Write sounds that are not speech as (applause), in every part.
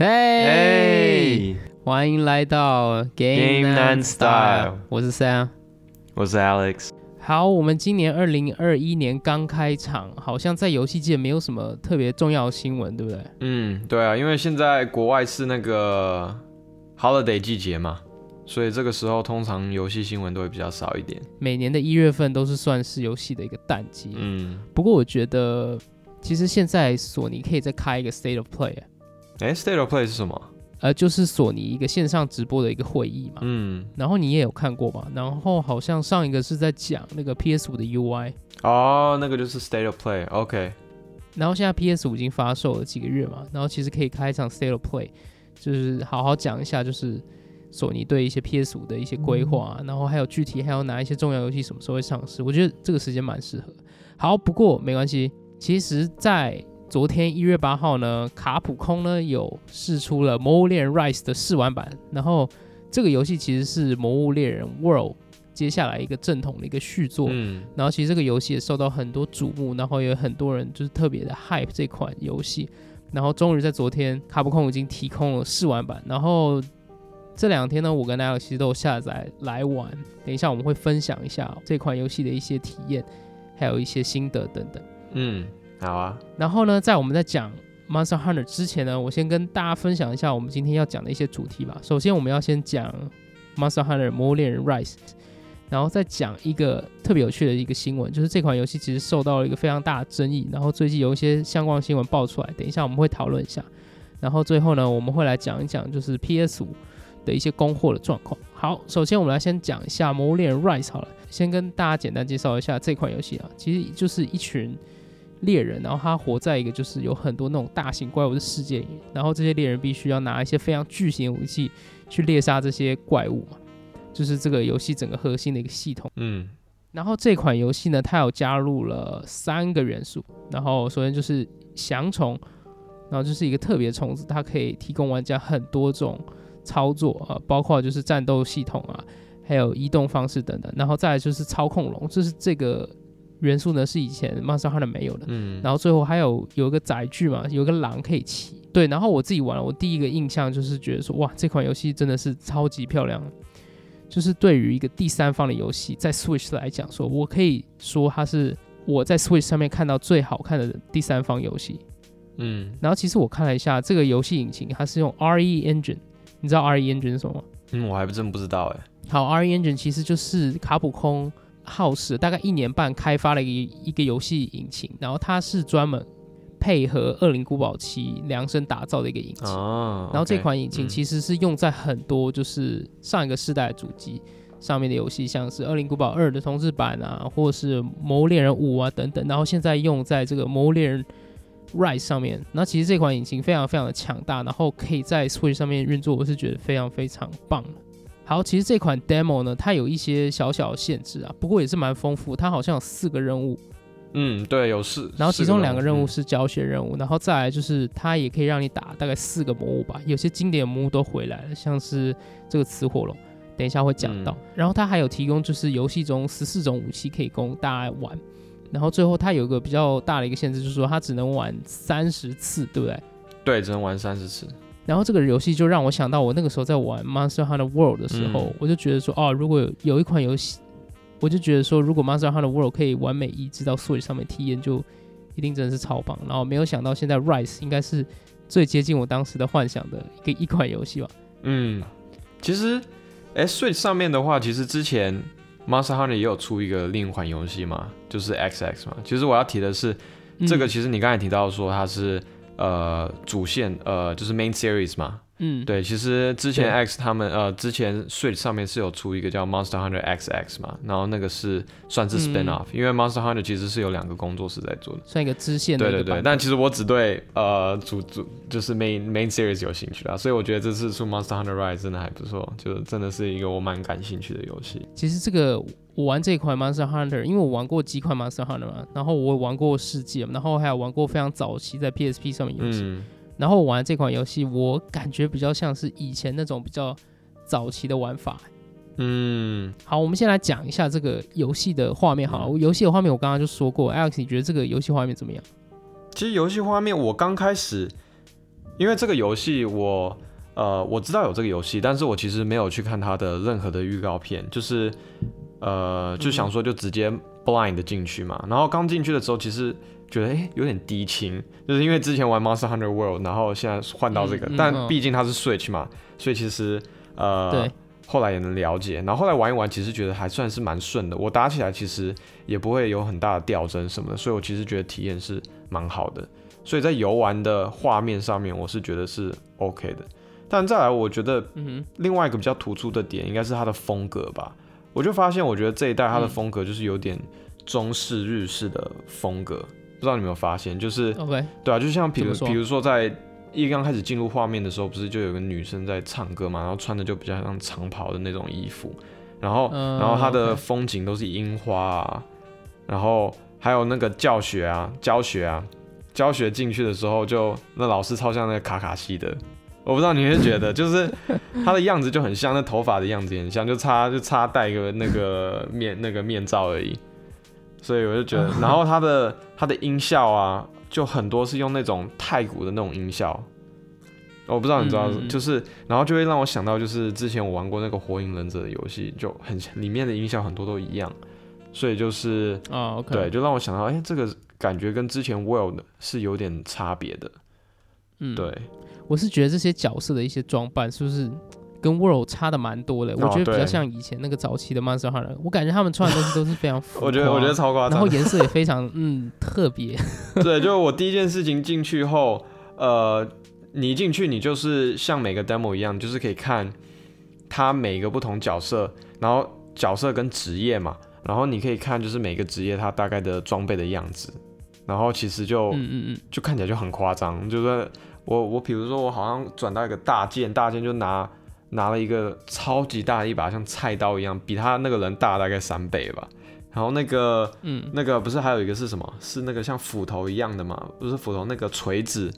嘿，欢迎来到 Game and and Style 我是 Sam。我是 Alex。好，我们今年二零二一年刚开场，好像在游戏界没有什么特别重要的新闻，对不对？嗯，对啊，因为现在国外是那个 holiday 季节嘛，所以这个时候通常游戏新闻都会比较少一点。每年的一月份都是算是游戏的一个淡季。嗯，不过我觉得，其实现在索尼可以再开一个 State of Play，哎，State of Play 是什么？呃，就是索尼一个线上直播的一个会议嘛。嗯，然后你也有看过嘛？然后好像上一个是在讲那个 PS 五的 UI，哦，那个就是 State of Play。OK，然后现在 PS 五已经发售了几个月嘛，然后其实可以开一场 State of Play，就是好好讲一下，就是索尼对一些 PS 五的一些规划啊、然后还有具体还有哪一些重要游戏什么时候会上市，我觉得这个时间蛮适合。好，不过没关系，其实，在昨天一月八号呢，卡普空呢有试出了《魔物猎人 Rise》的试玩版，然后这个游戏其实是《魔物猎人 World》接下来一个正统的一个续作，嗯，然后其实这个游戏也受到很多瞩目，然后也有很多人就是特别的 hype 这款游戏。然后终于在昨天，卡普空已经提供了试玩版。然后这两天呢，我跟 Alex 其实都有下载来玩。等一下我们会分享一下这款游戏的一些体验，还有一些心得等等。嗯，好啊。然后呢，在我们在讲 Monster Hunter 之前呢，我先跟大家分享一下我们今天要讲的一些主题吧。首先，我们要先讲 Monster Hunter 魔物猎人 Rise，然后再讲一个特别有趣的一个新闻，就是这款游戏其实受到了一个非常大的争议，然后最近有一些相关新闻爆出来，等一下我们会讨论一下。然后最后呢，我们会来讲一讲就是 PS 五的一些供货的状况。好，首先我们来先讲一下《魔物猎人 Rise》好了，先跟大家简单介绍一下这款游戏啊，其实就是一群猎人，然后他活在一个就是有很多那种大型怪物的世界里，然后这些猎人必须要拿一些非常巨型的武器去猎杀这些怪物嘛，就是这个游戏整个核心的一个系统。嗯然后这款游戏呢，它有加入了三个元素，然后首先就是翔虫，然后就是一个特别虫子，它可以提供玩家很多种操作啊、呃包括就是战斗系统啊，还有移动方式等等。然后再来就是操控龙，这是这个元素呢是以前 Monster Hunter 没有的。嗯，然后最后还有有一个载具嘛，有一个狼可以骑。对，然后我自己玩了，我第一个印象就是觉得说，哇，这款游戏真的是超级漂亮。就是对于一个第三方的游戏，在 Switch 来讲说，我可以说它是我在 Switch 上面看到最好看的第三方游戏。嗯然后其实我看了一下这个游戏引擎，它是用 RE Engine，你知道 RE Engine 是什么吗？嗯，我还真不知道哎。好，RE Engine 其实就是卡普空耗时大概一年半开发了一个一个游戏引擎，然后它是专门配合《恶灵古堡七》量身打造的一个引擎。哦，然后这款引擎嗯其实是用在很多就是上一个世代的主机上面的游戏，像是《恶灵古堡二》的重置版啊，或者是《魔物猎人五》啊等等。然后现在用在这个《魔物猎人 Rise》上面。那其实这款引擎非常非常的强大，然后可以在 Switch 上面运作，我是觉得非常非常棒的。好，其实这款 demo 呢，它有一些小小的限制啊，不过也是蛮丰富。它好像有四个任务，嗯，对，有四。然后其中两个任务嗯是教学任务，然后再来就是它也可以让你打大概四个魔物吧，有些经典魔物都回来了，像是这个雌火龙，等一下会讲到。嗯然后它还有提供就是游戏中十四种武器可以供大家玩，然后最后它有一个比较大的一个限制，就是说它只能玩三十次，对不对？对，只能玩三十次。然后这个游戏就让我想到我那个时候在玩 Monster Hunter World 的时候，嗯我就觉得说，哦，如果有有一款游戏，我就觉得说，如果 Monster Hunter World 可以完美移植到 Switch 上面体验，就一定真的是超棒。然后没有想到现在 Rise 应该是最接近我当时的幻想的一个一款游戏吧。嗯，其实，哎，Switch 上面的话，其实之前 Monster Hunter 也有出一个另一款游戏嘛，就是 XX 嘛。其实我要提的是，这个嗯其实你刚才提到说它是呃主线呃就是 Main Series 嘛。嗯，对，其实之前 X 他们呃之前 Switch 上面是有出一个叫 Monster Hunter XX 嘛，然后那个是算是嗯 spin off，、因为 Monster Hunter 其实是有两个工作室在做的。算一个支线的对对对，但其实我只对呃主主就是 main main series 有兴趣啦，所以我觉得这次出 Monster Hunter Rise 真的还不错，就真的是一个我蛮感兴趣的游戏。其实这个我玩这一款 Monster Hunter，因为我玩过几款 Monster Hunter 嘛，然后我玩过世界，然后还有玩过非常早期在 PSP 上面游戏。嗯然后我玩这款游戏，我感觉比较像是以前那种比较早期的玩法。嗯，好，我们先来讲一下这个游戏的画面。好了，游戏的画面我刚刚就说过，Alex，你觉得这个游戏画面怎么样？其实游戏画面我刚开始因为这个游戏我呃我知道有这个游戏，但是我其实没有去看它的任何的预告片，就是呃就想说就直接 blind 的进去嘛。然后刚进去的时候，其实觉得诶有点低清，就是因为之前玩 Monster Hunter World，然后现在换到这个，嗯嗯但嗯毕竟它是 Switch 嘛，所以其实呃对后来也能了解，然后后来玩一玩，其实觉得还算是蛮顺的。我打起来其实也不会有很大的掉帧什么的，所以我其实觉得体验是蛮好的。所以在游玩的画面上面，我是觉得是 OK 的。但再来，我觉得嗯另外一个比较突出的点，应该是它的风格吧。我就发现，我觉得这一代它的嗯风格就是有点中式日式的风格，不知道你有没有发现？就是，OK，对啊，就像比如比如说在一刚开始进入画面的时候，不是就有个女生在唱歌嘛，然后穿的就比较像长袍的那种衣服，然后、嗯然后它的风景都是樱花啊，然后还有那个教学啊、教学啊，教学进去的时候就那老师超像那个卡卡西的。我不知道你会觉得，(laughs) 就是他的样子就很像，那头发的样子也很像，就差就差戴一个那个面那个面罩而已。所以我就觉得，然后它的它的音效啊，就很多是用那种太古的那种音效，我不知道你知道，就是然后就会让我想到，就是之前我玩过那个火影忍者的游戏，就很里面的音效很多都一样，所以就是哦，OK，对，就让我想到，哎、这个感觉跟之前 World 是有点差别的，嗯，对，我是觉得这些角色的一些装扮是不是跟 World 差的蛮多的？我觉得比较像以前那个早期的 Monster Hunter，我感觉他们穿的东西都是非常 (laughs) 我觉得我觉得超夸张然后，颜色也非常嗯特别，(laughs) 对，就我第一件事情进去后，呃，你一进去你就是像每个 demo 一样，就是可以看他每个不同角色，然后角色跟职业嘛，然后你可以看就是每个职业他大概的装备的样子，然后其实就、嗯嗯嗯，就看起来就很夸张，就是我我比如说我好像转到一个大剑，大剑就拿拿了一个超级大的一把像菜刀一样，比他那个人大大概三倍吧。然后那个嗯那个不是还有一个是什么？是那个像斧头一样的嘛？不是斧头，那个锤子，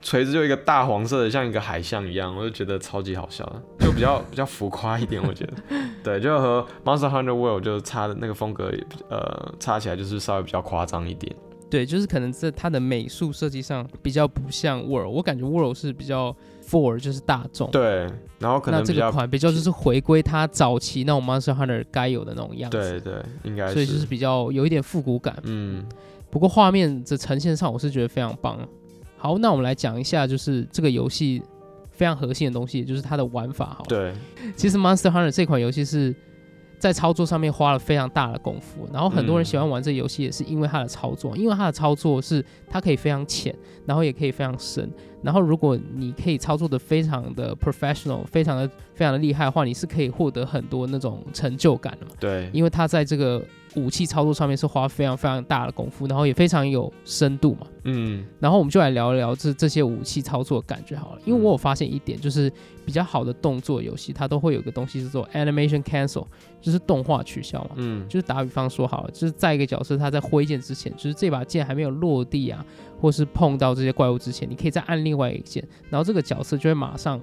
锤子就一个大黄色的，像一个海象一样，我就觉得超级好笑的，就比较 (laughs) 比较浮夸一点，我觉得。(laughs) 对，就和 Monster Hunter World 就差的那个风格也，呃，差起来就是稍微比较夸张一点。对，就是可能在它的美术设计上比较不像 World，我感觉 World 是比较 for 就是大众。对，然后可那这个款比较就是回归它早期那种 Monster Hunter 该有的那种样子，对对，应该所以就是比较有一点复古感。嗯不过画面的呈现上，我是觉得非常棒。好，那我们来讲一下，就是这个游戏非常核心的东西，也就是它的玩法。好了，对，其实 Monster Hunter 这款游戏是在操作上面花了非常大的功夫，然后很多人嗯喜欢玩这个游戏也是因为它的操作，因为它的操作是它可以非常浅，然后也可以非常深，然后如果你可以操作的非常的 professional，非常的非常的厉害的话，你是可以获得很多那种成就感的嘛。对，因为他在这个武器操作上面是花非常非常大的功夫，然后也非常有深度嘛。嗯然后我们就来聊一聊这这些武器操作的感觉好了，因为我有发现一点，就是比较好的动作游戏，它都会有个东西叫做 animation cancel，就是动画取消嘛。嗯就是打比方说好了，就是在一个角色他在挥剑之前，就是这把剑还没有落地啊，或是碰到这些怪物之前，你可以再按另外一个键，然后这个角色就会马上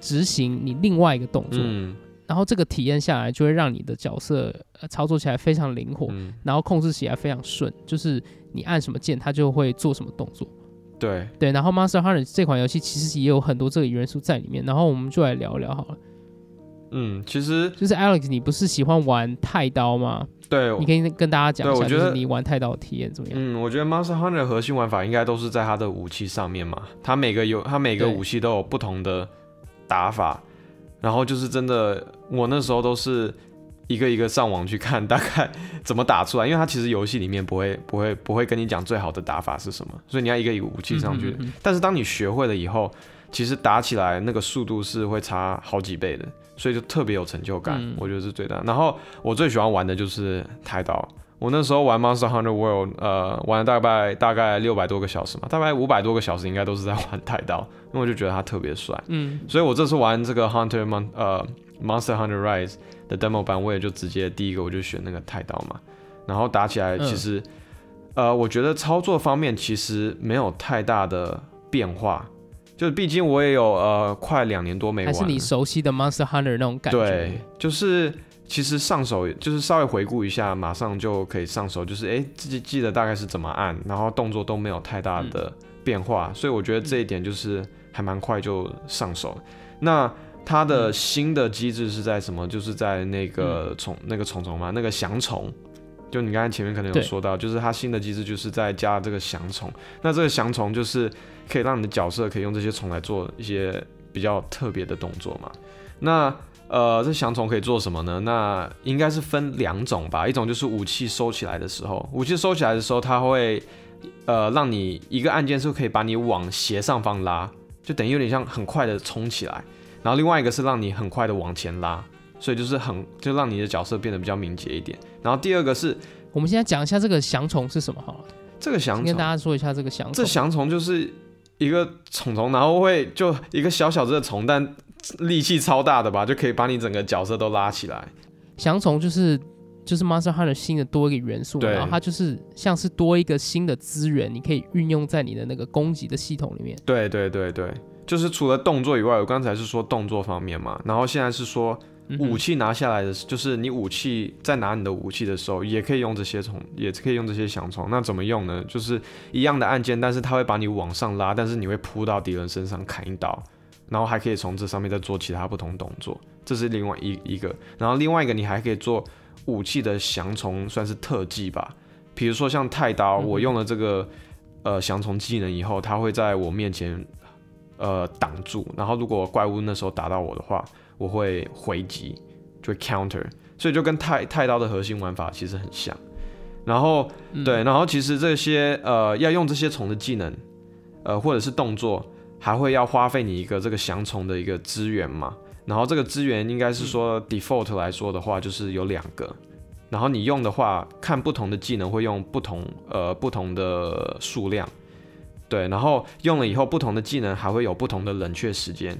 执行你另外一个动作，嗯然后这个体验下来就会让你的角色、呃、操作起来非常灵活，嗯，然后控制起来非常顺，就是你按什么键，它就会做什么动作。对，对，然后 Monster Hunter 这款游戏其实也有很多这个元素在里面，然后我们就来聊聊好了。嗯，其实就是 Alex，你不是喜欢玩太刀吗？对，你可以跟大家讲一下，对我觉得就是你玩太刀的体验怎么样？嗯，我觉得 Monster Hunter 的核心玩法应该都是在它的武器上面嘛，它每个有它每个武器都有不同的打法，然后就是真的，我那时候都是一个一个上网去看大概 (laughs) 怎么打出来，因为它其实游戏里面不会不会不会跟你讲最好的打法是什么，所以你要一个一个武器上去。嗯嗯嗯但是当你学会了以后，其实打起来那个速度是会差好几倍的，所以就特别有成就感，嗯我觉得是最大。然后我最喜欢玩的就是太刀。我那时候玩 Monster Hunter World，呃，玩了大概大概六百多个小时嘛，大概五百多个小时应该都是在玩太刀，(laughs) 因为我就觉得它特别帅。嗯，所以我这次玩这个 Hunter Mon 呃 Monster Hunter Rise 的 demo 版，我也就直接第一个我就选那个太刀嘛，然后打起来嗯其实，呃，我觉得操作方面其实没有太大的变化，就是毕竟我也有呃快两年多没玩了，还是你熟悉的 Monster Hunter 那种感觉？对，就是其实上手就是稍微回顾一下，马上就可以上手，就是哎自己记得大概是怎么按，然后动作都没有太大的变化，所以我觉得这一点就是还蛮快就上手。那它的新的机制是在什么？就是在那个虫那个虫虫嘛，那个翔虫。就你刚才前面可能有说到，就是它新的机制就是在加这个翔虫。那这个翔虫就是可以让你的角色可以用这些虫来做一些比较特别的动作嘛。那呃，这翔虫可以做什么呢？那应该是分两种吧。一种就是武器收起来的时候，武器收起来的时候，它会呃让你一个按键是可以把你往斜上方拉，就等于有点像很快的冲起来。然后另外一个是让你很快的往前拉，所以就是很就让你的角色变得比较敏捷一点。然后第二个是，我们现在讲一下这个翔虫是什么好了？这个翔虫跟大家说一下这个翔虫。这翔虫就是一个虫虫，然后会就一个小小只的虫，但力气超大的吧，就可以把你整个角色都拉起来。翔虫就是就是 Monster Hunter 新的多一个元素，然后它就是像是多一个新的资源，你可以运用在你的那个攻击的系统里面。对对对对。就是除了动作以外，我刚才是说动作方面嘛，然后现在是说武器拿下来的，就是你武器在拿你的武器的时候，也可以用这些虫，也可以用这些翔虫。那怎么用呢？就是一样的按键，但是它会把你往上拉，但是你会扑到敌人身上砍一刀，然后还可以从这上面再做其他不同动作，这是另外一一个。然后另外一个你还可以做武器的翔虫，算是特技吧。比如说像太刀，我用了这个呃翔虫技能以后，它会在我面前。呃，挡住，然后如果怪物那时候打到我的话，我会回击，就会 counter，所以就跟太太刀的核心玩法其实很像。然后对，然后其实这些呃要用这些虫的技能，呃或者是动作，还会要花费你一个这个降虫的一个资源嘛。然后这个资源应该是说 default 来说的话，就是有两个。然后你用的话，看不同的技能会用不同呃不同的数量。对，然后用了以后，不同的技能还会有不同的冷却时间，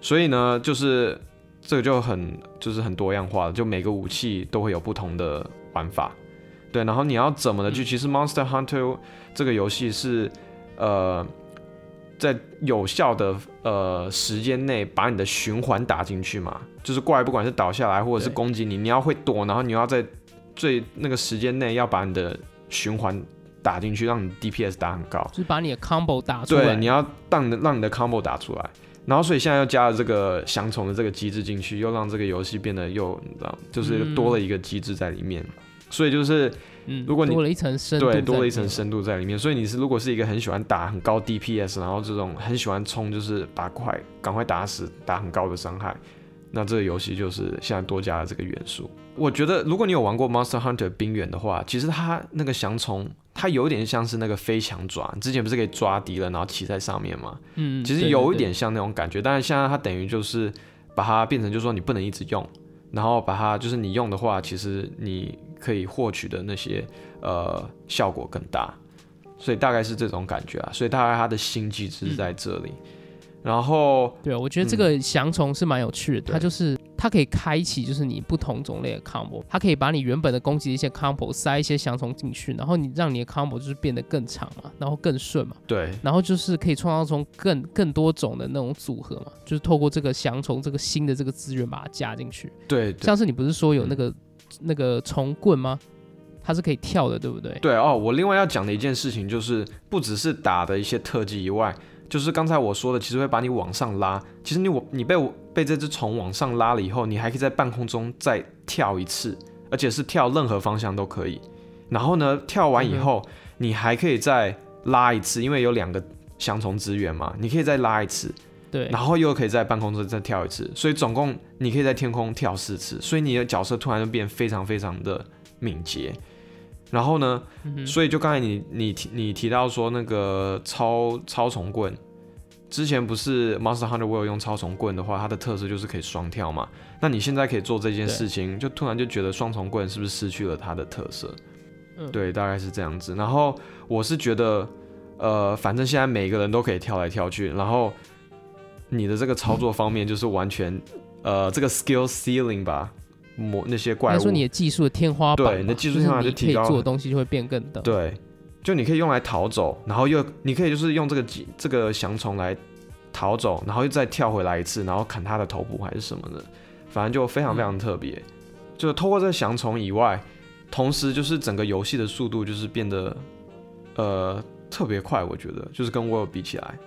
所以呢，就是这个就很就是很多样化了，就每个武器都会有不同的玩法。对，然后你要怎么的去？其实 Monster Hunter 这个游戏是呃，在有效的呃时间内把你的循环打进去嘛，就是怪不管是倒下来或者是攻击你，你要会躲，然后你要在最那个时间内要把你的循环。打进去，让你 DPS 打很高，就是把你的 combo 打出来。对，你要让你的让你的 combo 打出来，然后所以现在又加了这个降虫的这个机制进去，又让这个游戏变得又你知道，就是多了一个机制在里面。所以就是，如果你多了一层深度，对，多了一层深度在里面。所以你是如果是一个很喜欢打很高 DPS，然后这种很喜欢冲，就是把快赶快打死，打很高的伤害，那这个游戏就是现在多加了这个元素。我觉得如果你有玩过 Monster Hunter 冰原的话，其实它那个降虫。它有点像是那个飞翔爪，之前不是可以抓敌人，然后骑在上面吗？嗯，其实有一点像那种感觉，但是现在它等于就是把它变成，就是说你不能一直用，然后把它就是你用的话，其实你可以获取的那些呃效果更大，所以大概是这种感觉啊，所以大概它的新机制在这里。然后，对我觉得这个降虫是蛮有趣的，它就是它可以开启，就是你不同种类的 combo，它可以把你原本的攻击的一些 combo 塞一些降虫进去，然后你让你的 combo 就是变得更长嘛，然后更顺嘛，对，然后就是可以创造出更更多种的那种组合嘛，就是透过这个降虫这个新的这个资源把它加进去，对，像是你不是说有那个那个虫棍吗？它是可以跳的，对不对？对哦，我另外要讲的一件事情就是，不只是打的一些特技以外。就是刚才我说的，其实会把你往上拉。其实你我你被我被这只虫往上拉了以后，你还可以在半空中再跳一次，而且是跳任何方向都可以。然后呢，跳完以后，你还可以再拉一次，因为有两个相同资源嘛，你可以再拉一次。对。然后又可以在半空中再跳一次，所以总共你可以在天空跳四次，所以你的角色突然就变非常非常的敏捷。然后呢？所以就刚才你你提你提到说那个超超重棍，之前不是 Monster Hunter 我有用超重棍的话，它的特色就是可以双跳嘛。那你现在可以做这件事情，就突然就觉得双重棍是不是失去了它的特色？对，大概是这样子。然后我是觉得，呃，反正现在每个人都可以跳来跳去，然后你的这个操作方面就是完全，呃，这个 skill ceiling 吧。磨那些怪物，说你的技术的天花板，对，你的技术天花板就提高，做的东西就会变更的。对，就你可以用来逃走，然后又你可以就是用这个这个翔虫来逃走，然后又再跳回来一次，然后砍他的头部还是什么的，反正就非常非常特别。就透过这个降虫以外，同时就是整个游戏的速度就是变得呃特别快，我觉得就是跟 World 比起来，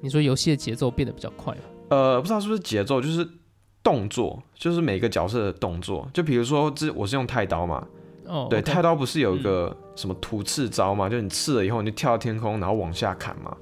你说游戏的节奏变得比较快吗？呃，不知道是不是节奏，就是动作，就是每个角色的动作，就比如说这我是用太刀嘛，哦，对太刀不是有一个什么突刺招嘛？就你刺了以后，你就跳到天空，然后往下砍嘛。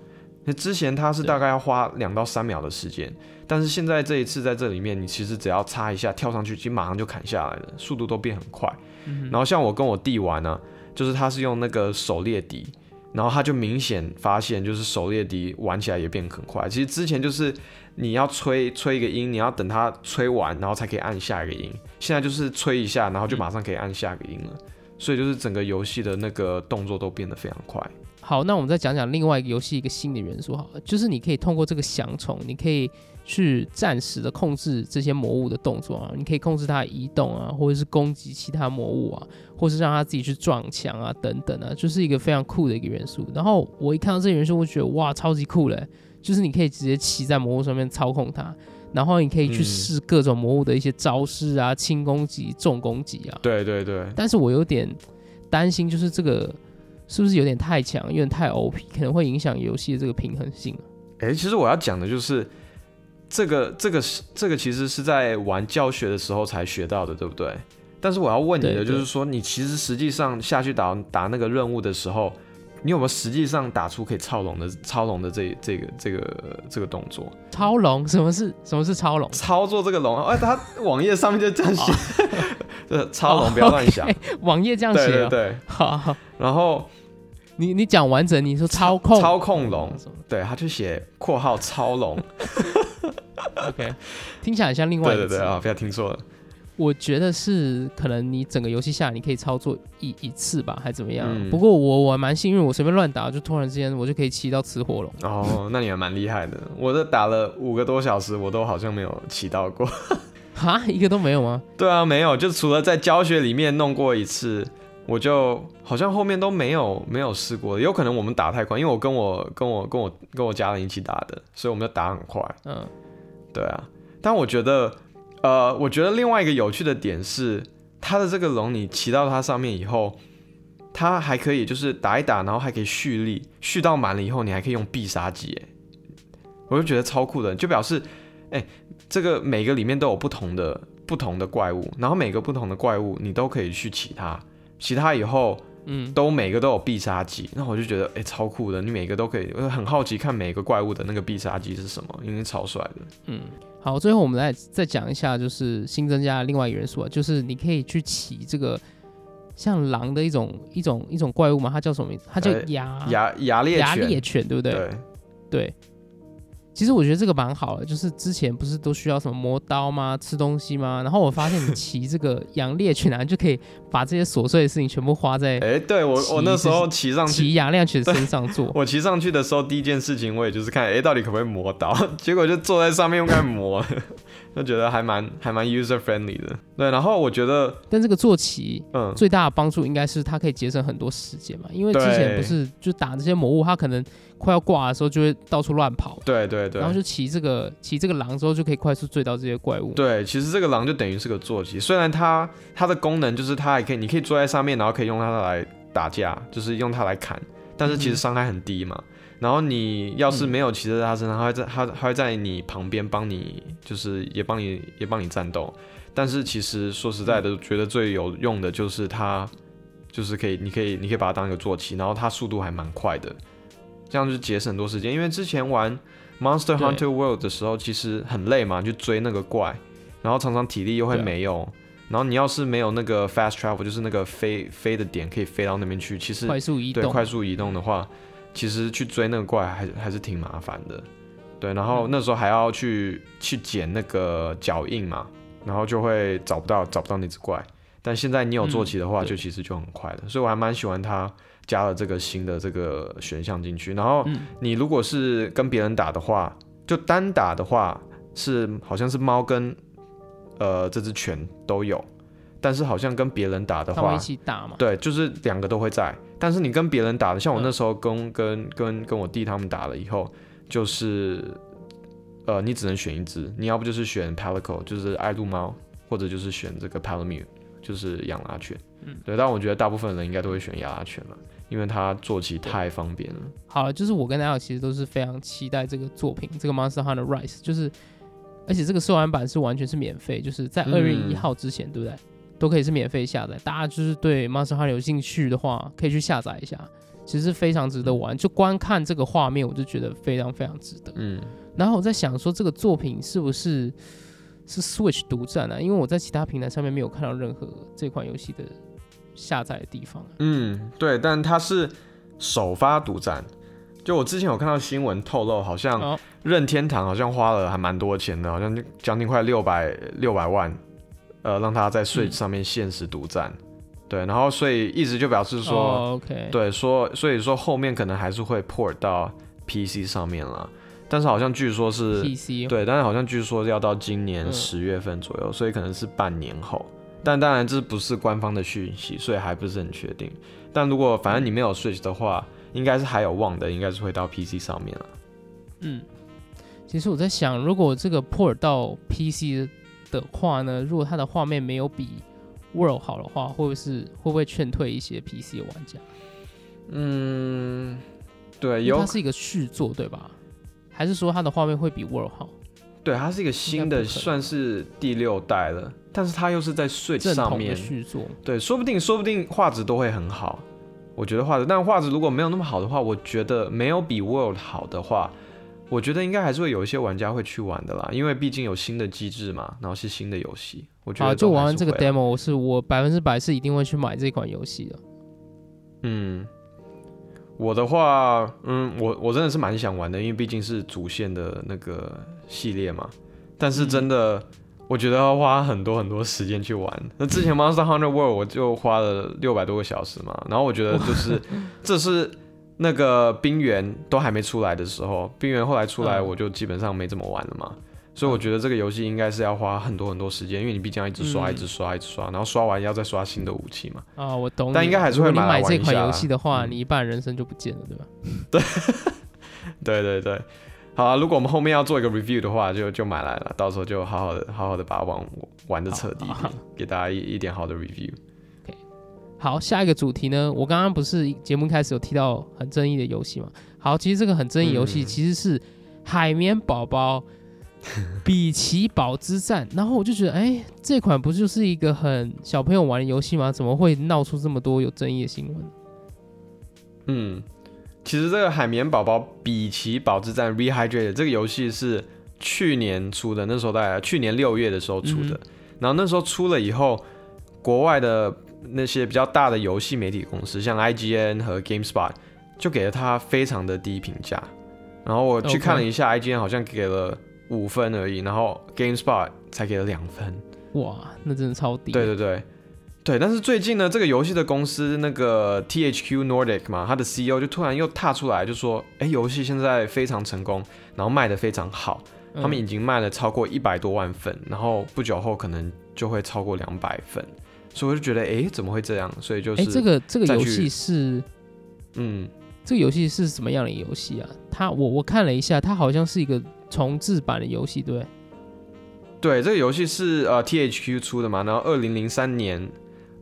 那之前它是大概要花两到三秒的时间，但是现在这一次在这里面，你其实只要擦一下跳上去，其实马上就砍下来了，速度都变很快。嗯然后像我跟我弟玩呢、就是他是用那个狩猎笛，然后他就明显发现，就是狩猎笛玩起来也变很快。其实之前就是你要吹吹一个音，你要等它吹完，然后才可以按下一个音。现在就是吹一下，然后就马上可以按下一个音了。所以就是整个游戏的那个动作都变得非常快。好，那我们再讲讲另外一个游戏一个新的元素好了，就是你可以通过这个降虫，你可以去暂时的控制这些魔物的动作啊，你可以控制它的移动啊，或者是攻击其他魔物啊，或是让它自己去撞墙啊等等啊，就是一个非常酷的一个元素。然后我一看到这个元素，我觉得哇，超级酷嘞！就是你可以直接骑在魔物上面操控它，然后你可以去嗯试各种魔物的一些招式啊，轻攻击、重攻击啊。对对对，但是我有点担心，就是这个是不是有点太强，有点太 OP，可能会影响游戏的这个平衡性。诶，其实我要讲的就是这个这个是这个其实是在玩教学的时候才学到的，对不对？但是我要问你的就是说，你其实实际上下去打打那个任务的时候，你有没有实际上打出可以超龙的超龙的这这个这个这个动作？超龙，什么是什么是超龙？操作这个龙，哎，它 (laughs) 网页上面就这样写，这超龙不要乱想。(laughs) 网页这样写哦。对对，(laughs) 好，好然后你你讲完整，你说操控操控龙，对，他就写括号超龙，(laughs) OK，听起来很像另外。对对对啊，不要听错了。我觉得是可能你整个游戏下来你可以操作一一次吧，还怎么样？嗯不过我我还蛮幸运，我随便乱打，就突然之间我就可以骑到雌火龙。(laughs) 哦，那你还蛮厉害的。我这打了五个多小时，我都好像没有骑到过。(laughs) 哈，一个都没有吗？对啊，没有，就除了在教学里面弄过一次，我就好像后面都没有没有试过。有可能我们打太快，因为我跟我跟我跟我跟我家人一起打的，所以我们就打很快。嗯，对啊，但我觉得，呃，我觉得另外一个有趣的点是，它的这个龙你骑到它上面以后，它还可以就是打一打，然后还可以蓄力，蓄到满了以后，你还可以用必杀技，哎，我就觉得超酷的，就表示，哎，这个每个里面都有不同的不同的怪物，然后每个不同的怪物你都可以去骑它，骑它以后。嗯，都每个都有必杀技，那我就觉得哎、超酷的，你每个都可以，我很好奇看每个怪物的那个必杀技是什么，因为超帅的。嗯，好，最后我们来再讲一下，就是新增加的另外一个元素啊，就是你可以去骑这个像狼的一种一种一种怪物嘛，它叫什么名字？它叫呃牙牙牙猎牙犬，猎犬，对不对？对对。其实我觉得这个蛮好的，就是之前不是都需要什么磨刀吗？吃东西吗？然后我发现你骑这个羊猎犬啊，就可以把这些琐碎的事情全部花在哎、对我我那时候骑上去，骑羊猎犬身上做。我骑上去的时候，第一件事情我也就是看，哎、到底可不可以磨刀，(laughs) 结果就坐在上面用开始磨，(laughs) 就觉得还蛮还蛮 user friendly 的。对，然后我觉得，但这个坐骑嗯，最大的帮助应该是它可以节省很多时间嘛，因为之前不是就打这些魔物，它可能快要挂的时候就会到处乱跑，对对对。然后就骑这个骑这个狼之后就可以快速追到这些怪物。对，其实这个狼就等于是个坐骑，虽然它它的功能就是它还可以，你可以坐在上面，然后可以用它来打架，就是用它来砍，但是其实嗯伤害很低嘛。然后你要是嗯。没有骑在它身上，它会在它它会在你旁边帮你，就是也帮你也帮你战斗。但是其实说实在的，觉得最有用的就是它，就是可以你可以你可以把它当一个坐骑，然后它速度还蛮快的，这样就节省很多时间。因为之前玩 Monster Hunter World 的时候，其实很累嘛，去追那个怪，然后常常体力又会没有。然后你要是没有那个 fast travel，就是那个飞飞的点可以飞到那边去，其实快速移动，对快速移动的话，其实去追那个怪还还是挺麻烦的。对，然后嗯那时候还要去去捡那个脚印嘛，然后就会找不到找不到那只怪。但现在你有坐骑的话，嗯就其实就很快了，所以我还蛮喜欢它加了这个新的这个选项进去。然后嗯你如果是跟别人打的话，就单打的话是好像是猫跟呃这只犬都有，但是好像跟别人打的话一，起打嘛。对，就是两个都会在。但是你跟别人打的，像我嗯那时候跟、跟跟跟我弟他们打了以后，就是呃，你只能选一只，你要不就是选 Palico，就是爱露猫，或者就是选这个 Palamute。就是养拉犬。嗯对，但我觉得大部分人应该都会选养拉犬了，因为它坐骑太方便了。好了，就是我跟 Alex 其实都是非常期待这个作品，这个 Monster Hunter Rise，就是而且这个试玩版是完全是免费，就是在二月一嗯号之前，对不对？都可以是免费下载。大家就是对 Monster Hunter 有兴趣的话，可以去下载一下，其实非常值得玩。就观看这个画面，我就觉得非常非常值得。嗯，然后我在想说，这个作品是不是是 Switch 独占啊？因为我在其他平台上面没有看到任何这款游戏的下载的地方啊。嗯，对，但它是首发独占。就我之前有看到新闻透露，好像哦任天堂好像花了还蛮多钱的，好像将近快六百六百万，呃，让它在 Switch 嗯上面限时独占。对，然后所以一直就表示说，对，说所以说后面可能还是会 port 到 PC 上面了，但是好像据说是 PC 对，但是好像据说要到今年嗯十月份左右，所以可能是半年后。但当然这不是官方的讯息，所以还不是很确定。但如果反正你没有 Switch 的话，应该是还有望的，应该是会到 PC 上面了。嗯，其实我在想，如果这个 port 到 PC 的话呢，如果它的画面没有比 World 好的话，会不会是会不会劝退一些 PC 的玩家？嗯，对，有因为它是一个续作，对吧？还是说它的画面会比 World 好？对，它是一个新的，算是第六代了，但是它又是在的上面，续作，对，说不定说不定画质都会很好。我觉得画质，但画质如果没有那么好的话，我觉得没有比 World 好的话，我觉得应该还是会有一些玩家会去玩的啦，因为毕竟有新的机制嘛，然后是新的游戏，我觉得好，就玩完这个 demo，我是我百分之百是一定会去买这款游戏的。嗯，我的话，嗯，我我真的是蛮想玩的，因为毕竟是主线的那个系列嘛。但是真的，我觉得要花很多很多时间去玩。那之前 Monster Hunter World 我就花了六百多个小时嘛，然后我觉得就是这是那个冰原都还没出来的时候，冰原后来出来嗯我就基本上没怎么玩了嘛。所以我觉得这个游戏应该是要花很多很多时间，因为你毕竟要一直刷、嗯一直刷、一直刷，然后刷完要再刷新的武器嘛。啊，我懂你。但应该还是会买你买这款游戏的话，嗯你一半人生就不见了，对吧？(laughs) 对对对，好啊，如果我们后面要做一个 review 的话，就就买来了，到时候就好好的好好的把它玩玩的彻底一好点，给大家一一点好的 review。好，下一个主题呢，我刚刚不是节目开始有提到很争议的游戏嘛？好，其实这个很争议游戏嗯其实是海绵宝宝 (laughs) 比奇堡之战，然后我就觉得，哎，这款不就是一个很小朋友玩的游戏吗？怎么会闹出这么多有争议的新闻？嗯，其实这个海绵宝宝比奇堡之战 Rehydrated 这个游戏是去年出的，那时候大概去年六月的时候出的，嗯然后那时候出了以后，国外的那些比较大的游戏媒体公司，像 IGN 和 GameSpot 就给了它非常的低评价。然后我去看了一下 IGN 好像给了五分而已，然后 GameSpot 才给了两分。哇，那真的超低。对对对，对。但是最近呢，这个游戏的公司那个 THQ Nordic 嘛，它的 CEO 就突然又踏出来就说，哎，游戏现在非常成功，然后卖的非常好，嗯他们已经卖了超过一百多万份，然后不久后可能就会超过两百份。所以我就觉得，哎，怎么会这样？所以就是，哎，这个这个游戏是嗯，这个游戏是什么样的游戏啊？它我我看了一下，它好像是一个重置版的游戏，对不对？对，这个游戏是呃 THQ 出的嘛，然后二零零三年，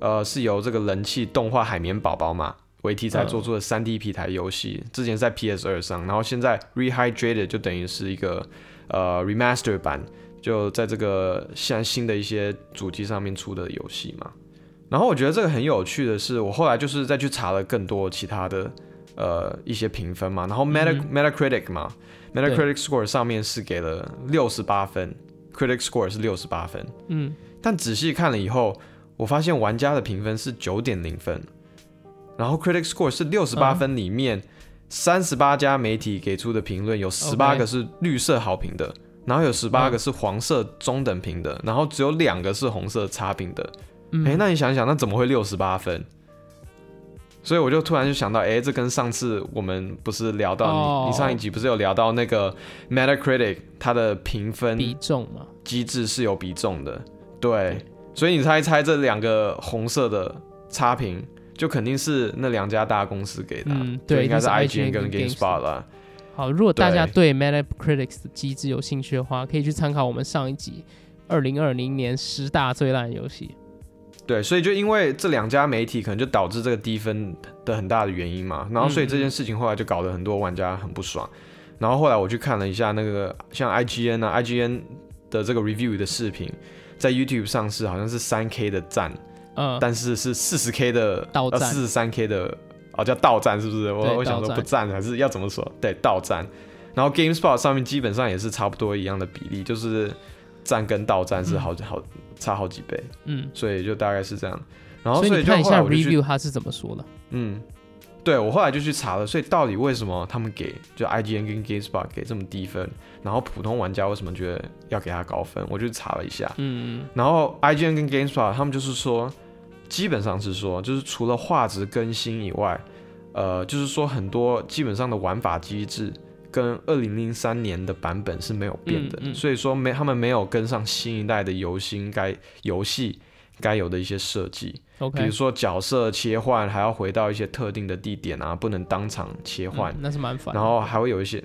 呃是由这个人气动画海绵宝宝嘛为题材嗯做出的三 D 平台游戏，之前在 PS 二上，然后现在 Rehydrated 就等于是一个呃 remaster 版，就在这个现在新的一些主机上面出的游戏嘛。然后我觉得这个很有趣的是，我后来就是再去查了更多其他的呃一些评分嘛，然后 Meta、嗯 Metacritic 嘛，Metacritic score 上面是给了六十八分，Critic score 是六十八分，嗯，但仔细看了以后，我发现玩家的评分是九点零分，然后 Critic score 是六十八嗯。分里面，三十八家媒体给出的评论有十八个是绿色好评的，然后有十八嗯。个是黄色中等评的，然后只有两个是红色差评的。嗯。哎、那你想想，那怎么会六十八分？所以我就突然就想到，哎、这跟上次我们不是聊到你，哦。你上一集不是有聊到那个 Metacritic 它的评分比重嘛，机制是有比重的，对，所以你猜一猜这两个红色的差评，就肯定是那两家大公司给的啊、嗯对应该是 IGN 跟跟 GameSpot 啦。好，如果大家对对 Metacritic 的机制有兴趣的话，可以去参考我们上一集二零二零年十大最烂游戏。对，所以就因为这两家媒体可能就导致这个低分的很大的原因嘛，然后所以这件事情后来就搞得很多玩家很不爽。然后后来我去看了一下那个像 IGN 啊，IGN 的这个 review 的视频，在 YouTube 上是好像是三 K 的赞，嗯，但是是四十 K 的到站四十三 K 的哦叫到站是不是？我我想说不赞还是要怎么说？对，到站。然后 GameSpot 上面基本上也是差不多一样的比例，就是站跟到站是好好差好几倍，嗯，所以就大概是这样。然后所以看一下 review 他是怎么说的。嗯，对我后来就去查了，所以到底为什么他们给就 IGN 跟 GameSpot 给这么低分，然后普通玩家为什么觉得要给他高分？我就查了一下，嗯然后 IGN 跟 GameSpot 他们就是说，基本上是说，就是除了画质更新以外，呃，就是说很多基本上的玩法机制跟二零零三年的版本是没有变的，嗯嗯所以说没他们没有跟上新一代的游戏应该游戏该有的一些设计。比如说角色切换还要回到一些特定的地点啊，不能当场切换，嗯那是蛮烦。然后还会有一些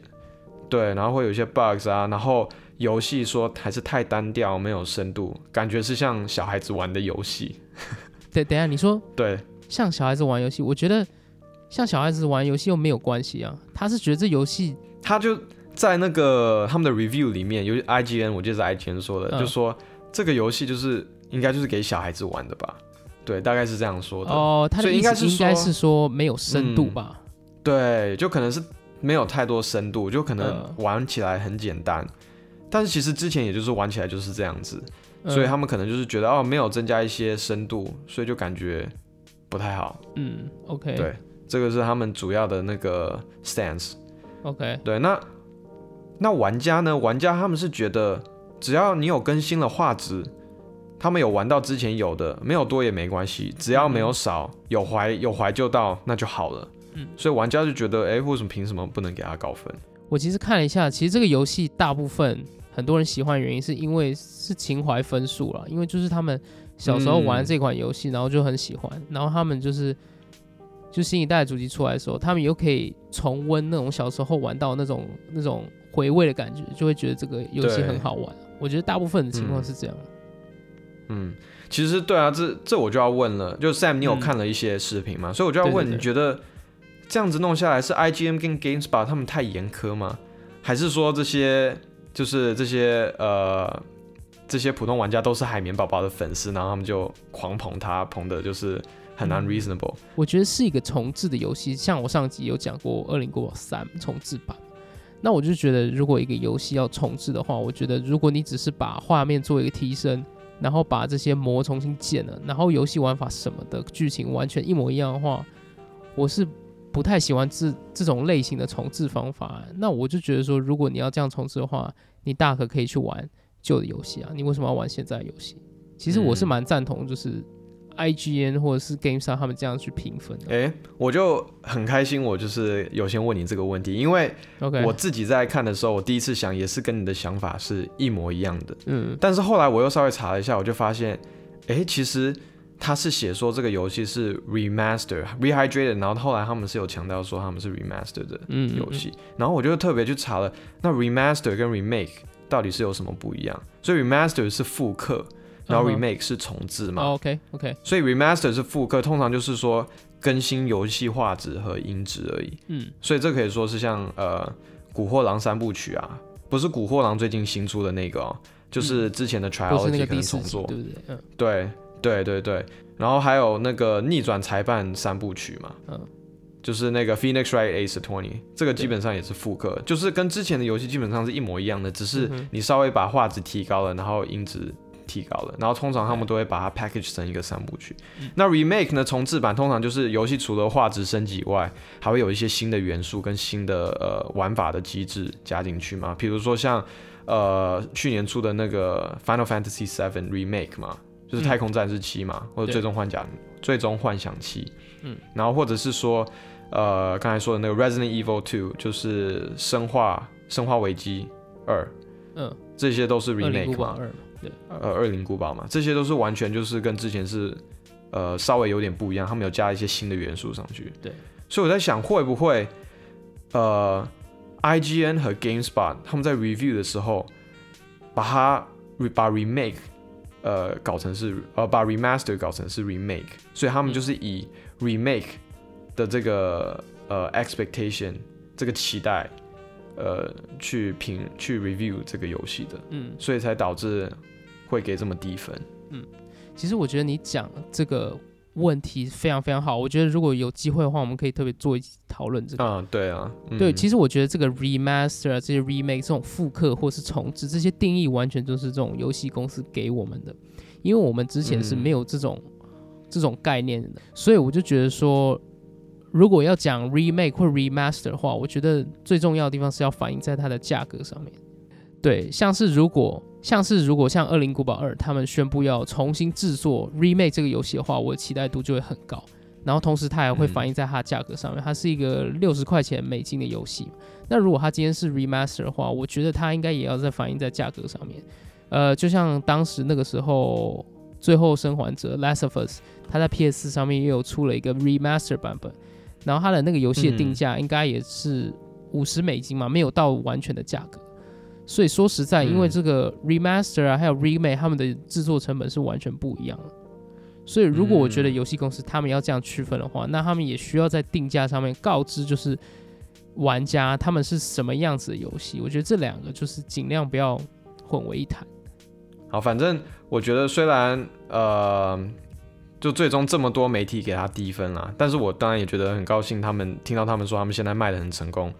对，然后会有一些 bugs 啊，然后游戏说还是太单调，没有深度，感觉是像小孩子玩的游戏。(laughs) 对，等一下你说对，像小孩子玩游戏，我觉得像小孩子玩游戏又没有关系啊。他是觉得这游戏他就在那个他们的 review 里面，尤其 IGN，我记得是 IGN 说的，嗯就说这个游戏就是应该就是给小孩子玩的吧？对，大概是这样说的。哦，他的应该是意思应该是说没有深度嗯吧？对，就可能是没有太多深度，就可能嗯玩起来很简单，但是其实之前也就是玩起来就是这样子，嗯所以他们可能就是觉得哦没有增加一些深度，所以就感觉不太好。嗯，OK，对，这个是他们主要的那个 stance。，OK，对，那那玩家呢？玩家他们是觉得只要你有更新了画质，他们有玩到之前有的，没有多也没关系，只要没有少，有怀有怀旧到那就好了。嗯，所以玩家就觉得，哎、为什么凭什么不能给他高分？我其实看了一下，其实这个游戏大部分很多人喜欢的原因是因为是情怀分数了，因为就是他们小时候玩嗯这款游戏，然后就很喜欢，然后他们就是就新一代的主机出来的时候，他们又可以重温那种小时候玩到那种那种回味的感觉，就会觉得这个游戏很好玩。我觉得大部分的情况是这样。嗯，其实对啊，这这我就要问了，就 Sam，你有嗯看了一些视频吗？所以我就要问，对对对你觉得这样子弄下来是 IGM 跟 GameSpot 他们太严苛吗？还是说这些就是这些呃这些普通玩家都是海绵宝宝的粉丝，然后他们就狂捧他，捧的就是很嗯 unreasonable？、我觉得是一个重置的游戏，像我上集有讲过《恶灵古堡三》重置版。那我就觉得，如果一个游戏要重置的话，我觉得如果你只是把画面做一个提升，然后把这些模重新建了，然后游戏玩法什么的剧情完全一模一样的话，我是不太喜欢这这种类型的重置方法。那我就觉得说，如果你要这样重置的话，你大可可以去玩旧的游戏啊，你为什么要玩现在的游戏？其实我是嗯蛮赞同，就是 IGN 或者是 GameStar 他们这样去评分的。诶，我就很开心，我就是有先问你这个问题，因为我自己在看的时候，我第一次想也是跟你的想法是一模一样的。嗯但是后来我又稍微查了一下，我就发现，诶，其实他是写说这个游戏是 remaster rehydrated，然后后来他们是有强调说他们是 remaster 的嗯游戏，然后我就特别去查了，那 remaster 跟 remake 到底是有什么不一样？所以 remaster 是复刻，然后 remake 是重置嘛，OK OK，所以 remaster 是复刻，通常就是说更新游戏画质和音质而已。嗯。所以这可以说是像呃《古惑狼》三部曲啊，不是《古惑狼》最近新出的那个哦，就是之前的不是那 Trilogy 个可能重做，对不对？嗯。对对对对，然后还有那个逆转裁判三部曲嘛，嗯。就是那个 Phoenix Wright Ace Attorney，这个基本上也是复刻，就是跟之前的游戏基本上是一模一样的，只是你稍微把画质提高了，然后音质提高了，然后通常他们都会把它 package 成一个三部曲。嗯。那 remake 呢，重置版通常就是游戏除了画质升级以外，还会有一些新的元素跟新的呃玩法的机制加进去嘛，比如说像呃去年出的那个 Final Fantasy VII remake 嘛，就是太空战士七嘛，或者最终幻想最终幻想七，嗯，然后或者是说呃刚才说的那个 Resident Evil Two，就是生化生化危机二，嗯，这些都是 remake 嘛，对，呃，二零古堡嘛，这些都是完全就是跟之前是呃稍微有点不一样，他们有加一些新的元素上去。对，所以我在想会不会呃 IGN 和 GameSpot 他们在 review 的时候把它把 remake 呃搞成是呃把 remaster 搞成是 remake，所以他们嗯就是以 remake 的这个呃 expectation 这个期待呃去评去 review 这个游戏的，嗯，所以才导致会给这么低分。嗯。其实我觉得你讲这个问题非常非常好，我觉得如果有机会的话，我们可以特别做一集讨论这个。啊，对啊，嗯、对，其实我觉得这个 remaster 啊，这些 remake 这种复刻或是重置，这些定义完全都是这种游戏公司给我们的，因为我们之前是嗯没有这种、这种概念的，所以我就觉得说，如果要讲 remake 或 remaster 的话，我觉得最重要的地方是要反映在它的价格上面。对，像是如果像是如果像《恶灵古堡二》他们宣布要重新制作 remake 这个游戏的话，我的期待度就会很高。然后同时它还会嗯反映在它的价格上面，它是一个六十块钱美金的游戏。那如果它今天是 remaster 的话，我觉得它应该也要在反映在价格上面。呃，就像当时那个时候《最后生还者》（Last of Us），它在 PS 上面也有出了一个 remaster 版本，然后它的那个游戏的定价应该也是五十美金嘛，没有到完全的价格。所以说实在，因为嗯这个 remaster 啊，还有 remake，他们的制作成本是完全不一样的。所以如果我觉得嗯游戏公司他们要这样区分的话，那他们也需要在定价上面告知，就是玩家他们是什么样子的游戏。我觉得这两个就是尽量不要混为一谈。好，反正我觉得虽然呃，就最终这么多媒体给他低分啦，但是我当然也觉得很高兴，他们听到他们说他们现在卖的很成功，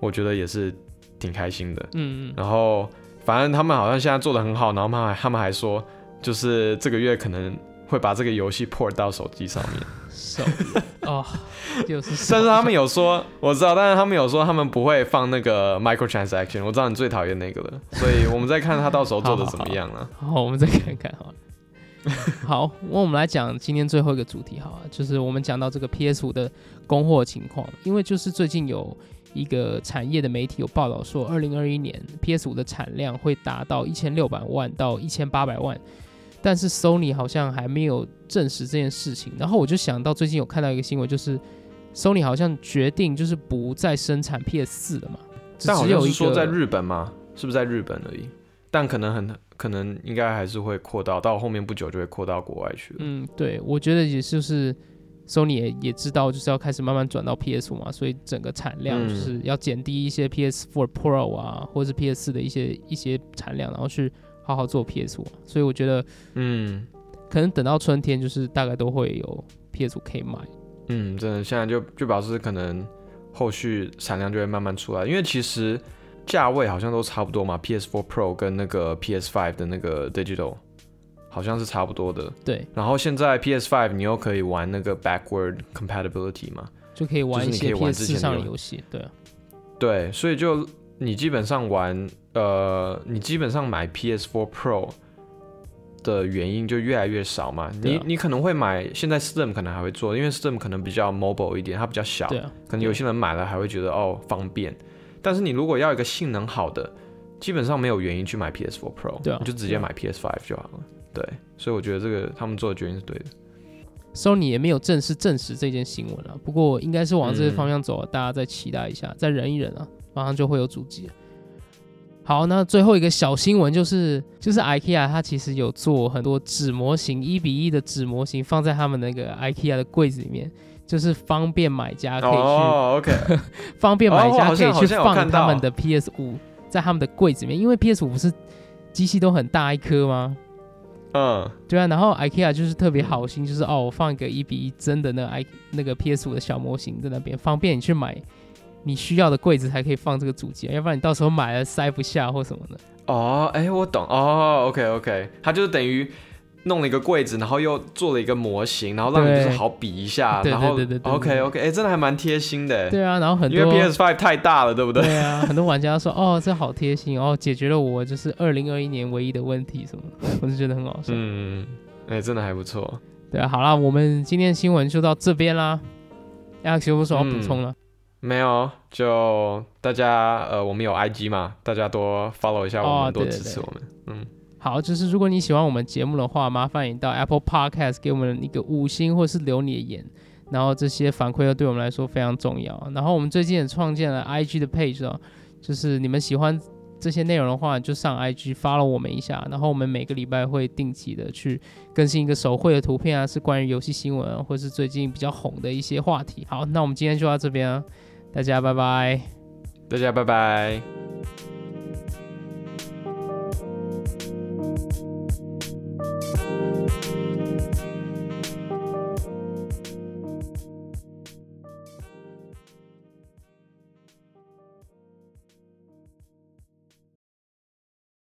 我觉得也是挺开心的。嗯嗯，然后反正他们好像现在做的很好，然后他们还他们还说，就是这个月可能会把这个游戏 port 到手机上面。手哦，就是手但是他们有说，我知道，但是他们有说他们不会放那个 microtransaction，我知道你最讨厌那个了，所以我们再看他到时候 (laughs) 做的怎么样了。好，我们再看看好了。(laughs) 好，那我们来讲今天最后一个主题好啊，就是我们讲到这个 PS 五的供货情况，因为就是最近有一个产业的媒体有报道说，二零二一年 PS 五的产量会达到一千六百万到一千八百万，但是 Sony 好像还没有证实这件事情。然后我就想到最近有看到一个新闻，就是 Sony 好像决定就是不再生产 PS 四了嘛，只但好像只有说在日本吗？是不是在日本而已？但可能很可能应该还是会扩到到后面不久就会扩到国外去了。嗯，对，我觉得也就是 Sony 也也知道，就是要开始慢慢转到 PS 五嘛，所以整个产量就是要减低一些 PS4 Pro 啊，或者是 PS 四的一些一些产量，然后去好好做 PS 五。所以我觉得嗯可能等到春天，就是大概都会有 PS 五可以买。嗯，真的现在就就表示可能后续产量就会慢慢出来，因为其实价位好像都差不多嘛，PS4 Pro 跟那个 PS5 的那个 Digital 好像是差不多的。对，然后现在 PS5 你又可以玩那个 backward compatibility 嘛，就可以玩你可以玩 PS 四之前的游上的游戏。对啊，对，所以就你基本上玩，呃，你基本上买 PS4 Pro 的原因就越来越少嘛。你你可能会买，现在 Steam 可能还会做，因为 Steam 可能比较 mobile 一点，它比较小，可能有些人买了还会觉得哦方便。但是你如果要一个性能好的，基本上没有原因去买 PS4 Pro，你就直接买 PS5 就好了。对，所以我觉得这个他们做的决定是对的。Sony 也没有正式证实这件新闻啊，不过应该是往这个嗯方向走啊，大家再期待一下，再忍一忍啊，马上就会有主机了。好，那最后一个小新闻就是，就是 IKEA 它其实有做很多纸模型，一比一的纸模型放在他们那个 IKEA 的柜子里面，就是方便买家可以去，哦，OK，(laughs) 方便买哦家可以去放他们的 PS 五在他们的柜子里面，因为 PS 五不是机器都很大一颗吗？嗯，对啊，然后 IKEA 就是特别好心，就是哦，我放一个一比一真的那个 i 那个 PS 五的小模型在那边，方便你去买你需要的柜子才可以放这个主机，要不然你到时候买了塞不下或什么的。哦，哎，我懂哦，OK OK，它就是等于弄了一个柜子，然后又做了一个模型，然后让你就是好比一下，对然后对对对对 OK OK，哎，真的还蛮贴心的，对啊，然后很多因为 PS Five 太大了，对不对？对啊，很多玩家说哦，这好贴心哦，解决了我就是二零二一年唯一的问题什么，(laughs) 我就觉得很好笑。嗯，哎，真的还不错。对啊，好啦，我们今天的新闻就到这边啦。Alex 有没有什么要补充了？没有，就大家呃，我们有 IG 嘛，大家多 follow 一下我哦们，多支持我们。嗯，好，就是如果你喜欢我们节目的话，麻烦你到 Apple Podcast 给我们一个五星，或是留你的言，然后这些反馈都对我们来说非常重要。然后我们最近也创建了 IG 的 page 哦，就是你们喜欢这些内容的话，就上 IG follow 我们一下，然后我们每个礼拜会定期的去更新一个手绘的图片啊，是关于游戏新闻，或是最近比较红的一些话题。好，那我们今天就到这边啊，大家拜拜。大家拜拜。